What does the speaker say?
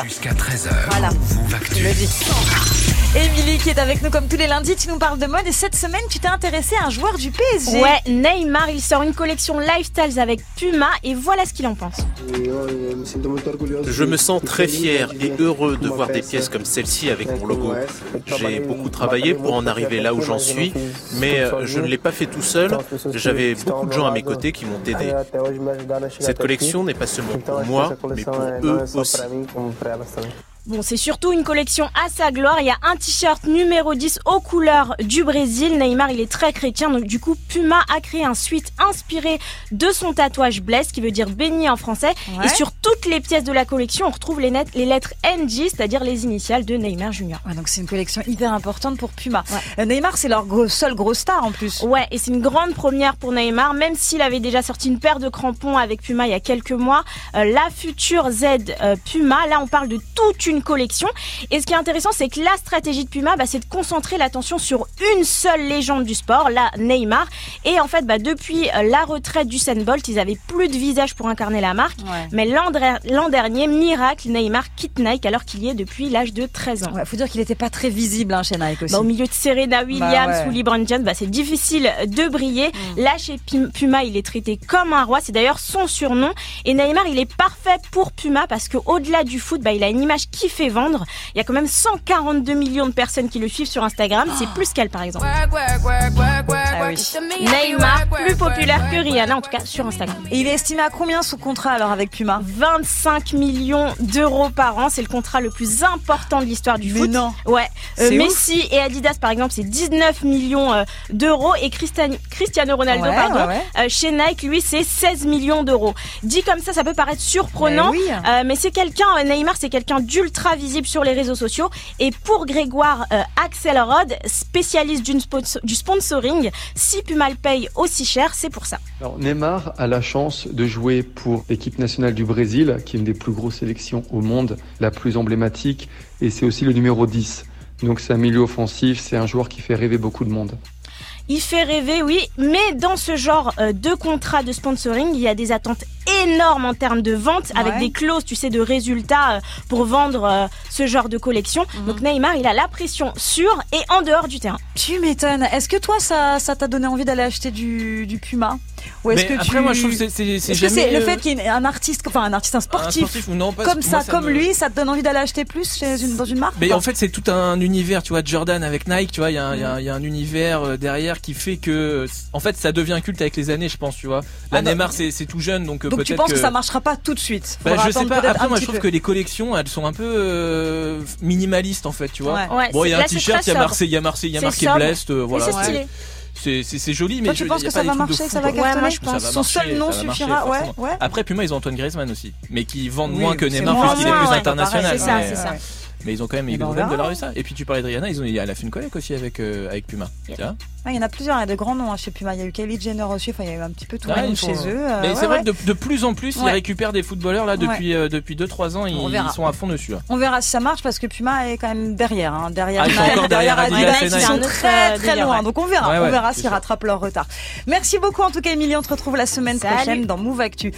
Jusqu'à 13h. Voilà. Move Actu. Je le dis. Émilie qui est avec nous comme tous les lundis, tu nous parles de mode et cette semaine tu t'es intéressée à un joueur du PSG. Ouais, Neymar, il sort une collection lifestyles avec Puma et voilà ce qu'il en pense. Je me sens très fier et heureux de voir des pièces comme celle-ci avec mon logo. J'ai beaucoup travaillé pour en arriver là où j'en suis, mais euh, je ne l'ai pas fait tout seul. J'avais beaucoup de gens à mes côtés qui m'ont aidé. Cette collection n'est pas seulement pour moi, mais pour eux aussi. para elas também. Bon, c'est surtout une collection à sa gloire. Il y a un t-shirt numéro 10 aux couleurs du Brésil. Neymar, il est très chrétien, donc du coup, Puma a créé un suite inspiré de son tatouage Bless, qui veut dire béni en français. Ouais. Et sur toutes les pièces de la collection, on retrouve les, net- les lettres NG, c'est-à-dire les initiales de Neymar Junior. Ouais, donc c'est une collection hyper importante pour Puma. Ouais. Euh, Neymar c'est leur gros, seul gros star en plus. Ouais, et c'est une grande première pour Neymar, même s'il avait déjà sorti une paire de crampons avec Puma il y a quelques mois. Euh, la future Z euh, Puma, là on parle de toute une collection. Et ce qui est intéressant, c'est que la stratégie de Puma, bah, c'est de concentrer l'attention sur une seule légende du sport, la Neymar. Et en fait, bah, depuis euh, la retraite du Bolt, ils avaient plus de visage pour incarner la marque. Ouais. Mais l'an dernier, miracle, Neymar quitte Nike alors qu'il y est depuis l'âge de 13 ans. Ouais, faut dire qu'il était pas très visible hein, chez Nike aussi. Bah, au milieu de Serena Williams ouais. ou LeBron James, bah, c'est difficile de briller. Là, chez Puma, il est traité comme un roi. C'est d'ailleurs son surnom. Et Neymar, il est parfait pour Puma parce que au-delà du foot, bah, il a une image qui fait vendre. Il y a quand même 142 millions de personnes qui le suivent sur Instagram. C'est plus qu'elle, par exemple. Ah oui. Neymar, plus populaire que Rihanna, en tout cas sur Instagram. Et il est estimé à combien son contrat alors avec Puma? 25 millions d'euros par an, c'est le contrat le plus important de l'histoire du Mais foot. non. Ouais. Euh, Messi et Adidas par exemple, c'est 19 millions euh, d'euros et Christian- Cristiano Ronaldo Ouais, pardon, ouais, ouais. euh, chez Nike lui c'est 16 millions d'euros. Dit comme ça, ça peut paraître surprenant, Mais oui. euh, mais c'est quelqu'un Neymar, c'est quelqu'un d'ultra visible sur les réseaux sociaux et pour Grégoire euh, Axelrod, spécialiste d'une du sponsoring, si Puma le paye aussi cher, c'est pour ça. Neymar a la chance de jouer pour l'équipe nationale du Brésil, qui est une des plus grosses sélections au monde, la plus emblématique, et c'est aussi le numéro 10. Donc c'est un milieu offensif, c'est un joueur qui fait rêver beaucoup de monde. Il fait rêver, oui, mais dans ce genre euh, de contrat de sponsoring, il y a des attentes énormes en termes de vente, avec des clauses, tu sais, de résultats euh, pour vendre euh, ce genre de collection. Mhm. Donc Neymar, il a la pression sur et en dehors du terrain. Tu m'étonnes. Est-ce que toi ça ça t'a donné envie d'aller acheter du, du Puma? Ou est-ce que après, tu moi, je trouve que c'est- que jamais. le euh, fait qu'il y ait un artiste, enfin un artiste, un un sportif, ou non, pas- comme moi, ça, comme me- lui, ça te donne envie d'aller acheter plus chez une, dans une marque Mais en fait, c'est tout un univers, tu vois, Jordan avec Nike, tu vois, il y, a un- il y a un- il y a un univers euh, derrière qui fait que, en fait, ça devient culte avec les années, je pense, tu vois. Là, Ah, Neymar, c'est tout jeune, donc, euh, Donc tu penses que... ça marchera pas tout de suite? Bah, je sais pas. Après, moi, je trouve peu. que les collections, elles sont un peu euh, minimalistes, en fait, tu vois. Ouais. Bon, il y a un t-shirt, il y a. Marseille, il y a Marseille, il y a C'est marqué. Blest, voilà. C'est joli, mais Toi, je- tu il penses y a que pas ça des va marcher, ça va cartonner moi, je pense. Son seul marcher, nom suffira, ouais, ouais. Après, Puma, ils ont Antoine Griezmann aussi, mais qui vendent Oui, moins que Neymar puisqu'il est ouais, plus ouais, international. c'est ça, c'est ça. Mais ils ont quand même, Eh ils ben, de la ça. Et puis tu parlais de Rihanna, ils ont, elle a fait une collègue aussi avec euh, avec Puma. Yeah. Tu vois Ah, il y en a plusieurs, il y a de grands noms hein, chez Puma. Il y a eu Kylie Jenner aussi, enfin il y a eu un petit peu tout le monde chez eux. euh, Mais ouais, c'est vrai ouais. que de, de plus en plus, ils récupèrent des footballeurs là depuis euh, depuis 2-3 ans, ils, sont à fond dessus. là. On verra si ça marche parce que Puma est quand même derrière, hein, derrière Ah, ils sont encore derrière Adidas Adidas, ils sont très très loin. Donc on verra, Ouais, on verra s'ils rattrapent leur retard. Merci beaucoup en tout cas Emilie, on te retrouve la semaine prochaine dans Move Actu.